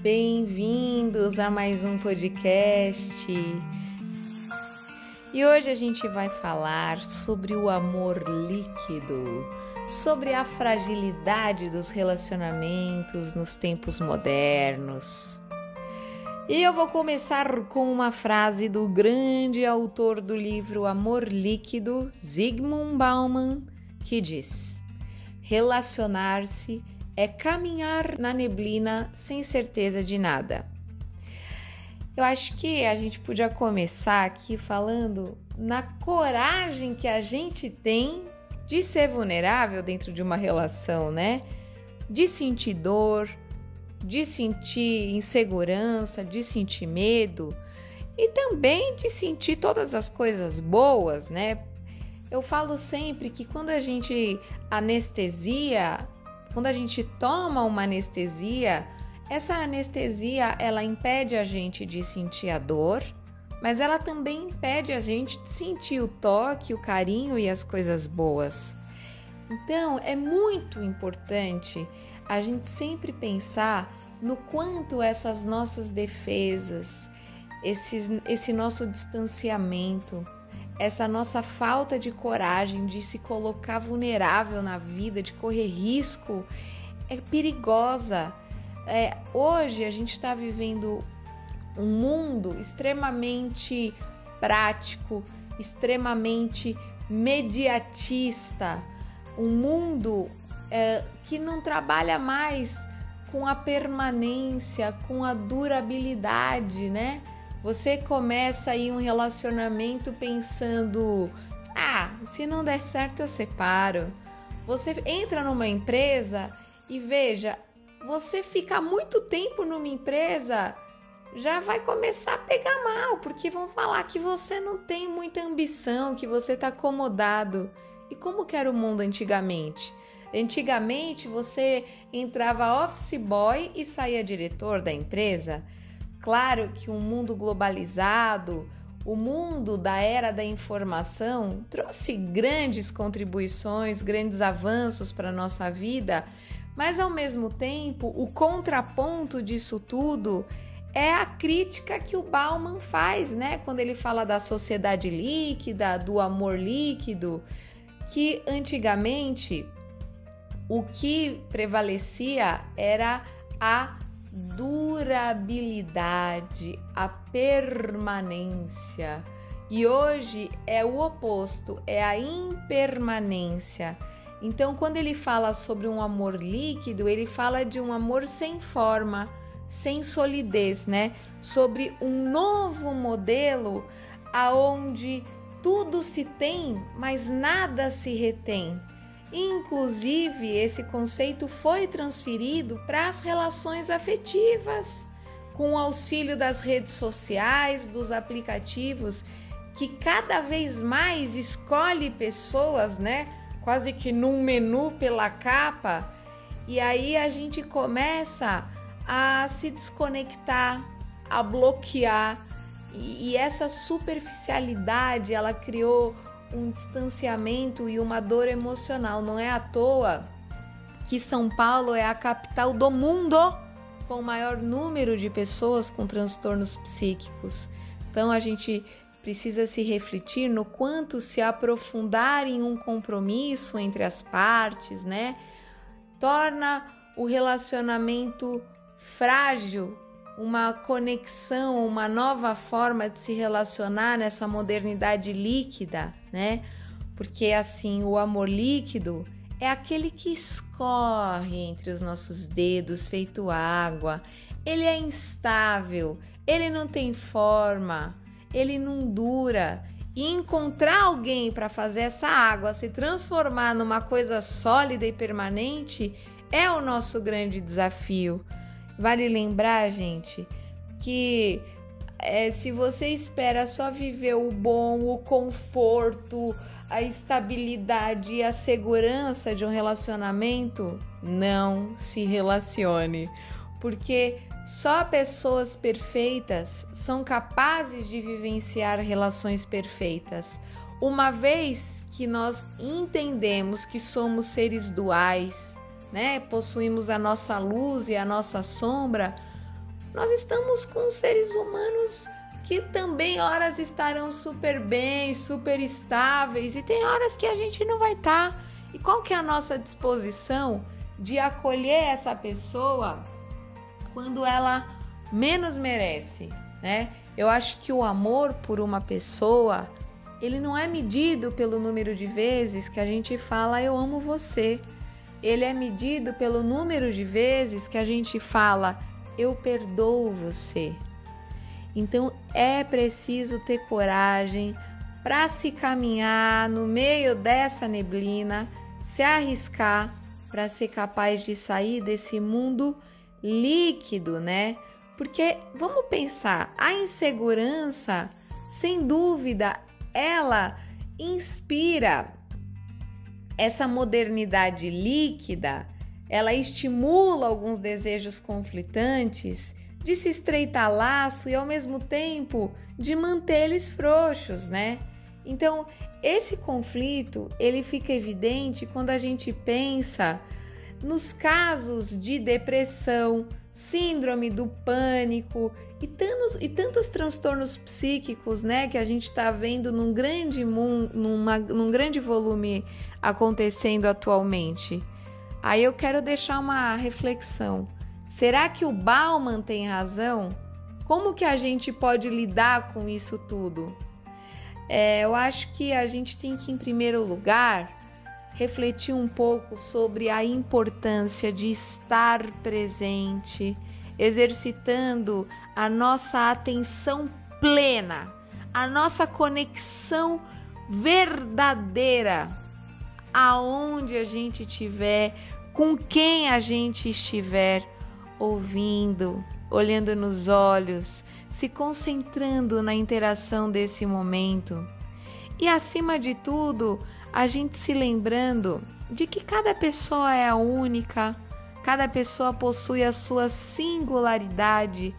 Bem-vindos a mais um podcast. E hoje a gente vai falar sobre o amor líquido, sobre a fragilidade dos relacionamentos nos tempos modernos. E eu vou começar com uma frase do grande autor do livro Amor Líquido, Zygmunt Bauman, que diz: Relacionar-se caminhar na neblina sem certeza de nada. Eu acho que a gente podia começar aqui falando na coragem que a gente tem de ser vulnerável dentro de uma relação, né? De sentir dor, de sentir insegurança, de sentir medo e também de sentir todas as coisas boas, né? Eu falo sempre que quando a gente anestesia quando a gente toma uma anestesia, essa anestesia ela impede a gente de sentir a dor, mas ela também impede a gente de sentir o toque, o carinho e as coisas boas. Então, é muito importante a gente sempre pensar no quanto essas nossas defesas, esse, esse nosso distanciamento, essa nossa falta de coragem de se colocar vulnerável na vida, de correr risco, é perigosa. É, hoje a gente está vivendo um mundo extremamente prático, extremamente mediatista, um mundo é, que não trabalha mais com a permanência, com a durabilidade, né? Você começa aí um relacionamento pensando: ah, se não der certo eu separo. Você entra numa empresa e veja, você fica muito tempo numa empresa já vai começar a pegar mal, porque vão falar que você não tem muita ambição, que você está acomodado. E como era o mundo antigamente? Antigamente você entrava office boy e saía diretor da empresa. Claro que um mundo globalizado, o mundo da era da informação trouxe grandes contribuições, grandes avanços para a nossa vida, mas ao mesmo tempo, o contraponto disso tudo é a crítica que o Bauman faz, né, quando ele fala da sociedade líquida, do amor líquido, que antigamente o que prevalecia era a durabilidade, a permanência. E hoje é o oposto, é a impermanência. Então, quando ele fala sobre um amor líquido, ele fala de um amor sem forma, sem solidez, né? Sobre um novo modelo aonde tudo se tem, mas nada se retém. Inclusive, esse conceito foi transferido para as relações afetivas, com o auxílio das redes sociais, dos aplicativos, que cada vez mais escolhe pessoas, né? Quase que num menu pela capa, e aí a gente começa a se desconectar, a bloquear, e, e essa superficialidade ela criou um distanciamento e uma dor emocional. Não é à toa que São Paulo é a capital do mundo com o maior número de pessoas com transtornos psíquicos. Então a gente precisa se refletir no quanto se aprofundar em um compromisso entre as partes, né? Torna o relacionamento frágil uma conexão, uma nova forma de se relacionar nessa modernidade líquida, né? Porque assim, o amor líquido é aquele que escorre entre os nossos dedos, feito água. Ele é instável, ele não tem forma, ele não dura. E encontrar alguém para fazer essa água se transformar numa coisa sólida e permanente é o nosso grande desafio. Vale lembrar, gente, que é, se você espera só viver o bom, o conforto, a estabilidade e a segurança de um relacionamento, não se relacione, porque só pessoas perfeitas são capazes de vivenciar relações perfeitas. Uma vez que nós entendemos que somos seres duais, né? Possuímos a nossa luz e a nossa sombra. nós estamos com seres humanos que também horas estarão super bem, super estáveis e tem horas que a gente não vai estar. Tá. E qual que é a nossa disposição de acolher essa pessoa quando ela menos merece, né? Eu acho que o amor por uma pessoa, ele não é medido pelo número de vezes que a gente fala eu amo você. Ele é medido pelo número de vezes que a gente fala eu perdoo você. Então é preciso ter coragem para se caminhar no meio dessa neblina, se arriscar para ser capaz de sair desse mundo líquido, né? Porque vamos pensar, a insegurança, sem dúvida, ela inspira essa modernidade líquida, ela estimula alguns desejos conflitantes de se estreitar laço e ao mesmo tempo de manter eles frouxos, né? Então, esse conflito, ele fica evidente quando a gente pensa nos casos de depressão, síndrome do pânico e tantos, e tantos transtornos psíquicos, né, que a gente está vendo num grande, numa, num grande volume acontecendo atualmente. Aí eu quero deixar uma reflexão. Será que o Bauman tem razão? Como que a gente pode lidar com isso tudo? É, eu acho que a gente tem que, em primeiro lugar, refletir um pouco sobre a importância de estar presente, exercitando a nossa atenção plena, a nossa conexão verdadeira, aonde a gente estiver, com quem a gente estiver ouvindo, olhando nos olhos, se concentrando na interação desse momento. E acima de tudo, a gente se lembrando de que cada pessoa é única, cada pessoa possui a sua singularidade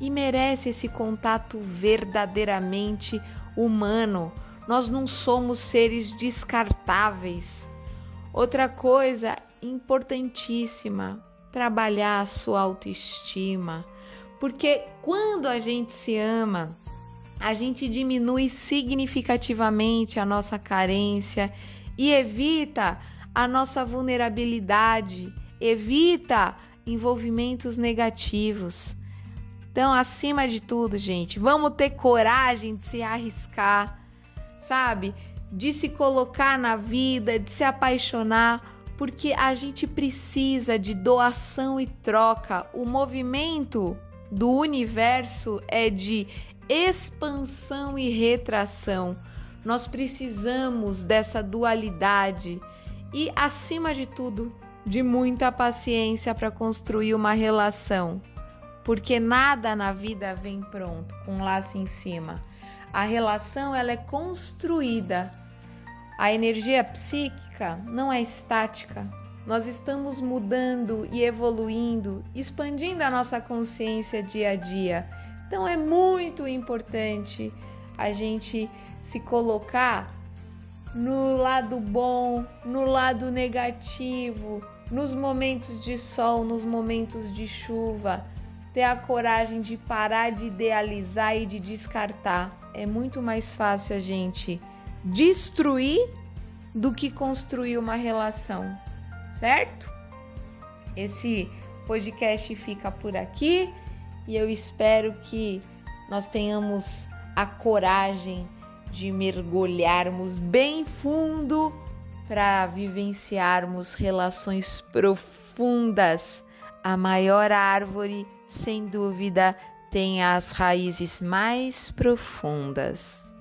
e merece esse contato verdadeiramente humano. Nós não somos seres descartáveis. Outra coisa importantíssima trabalhar a sua autoestima, porque quando a gente se ama, a gente diminui significativamente a nossa carência e evita a nossa vulnerabilidade, evita envolvimentos negativos. Então, acima de tudo, gente, vamos ter coragem de se arriscar, sabe? De se colocar na vida, de se apaixonar porque a gente precisa de doação e troca. O movimento do universo é de expansão e retração. Nós precisamos dessa dualidade e, acima de tudo, de muita paciência para construir uma relação, porque nada na vida vem pronto, com um laço em cima. A relação ela é construída a energia psíquica não é estática. Nós estamos mudando e evoluindo, expandindo a nossa consciência dia a dia. Então é muito importante a gente se colocar no lado bom, no lado negativo, nos momentos de sol, nos momentos de chuva, ter a coragem de parar de idealizar e de descartar. É muito mais fácil a gente destruir do que construir uma relação, certo? Esse podcast fica por aqui e eu espero que nós tenhamos a coragem de mergulharmos bem fundo para vivenciarmos relações profundas. A maior árvore, sem dúvida, tem as raízes mais profundas.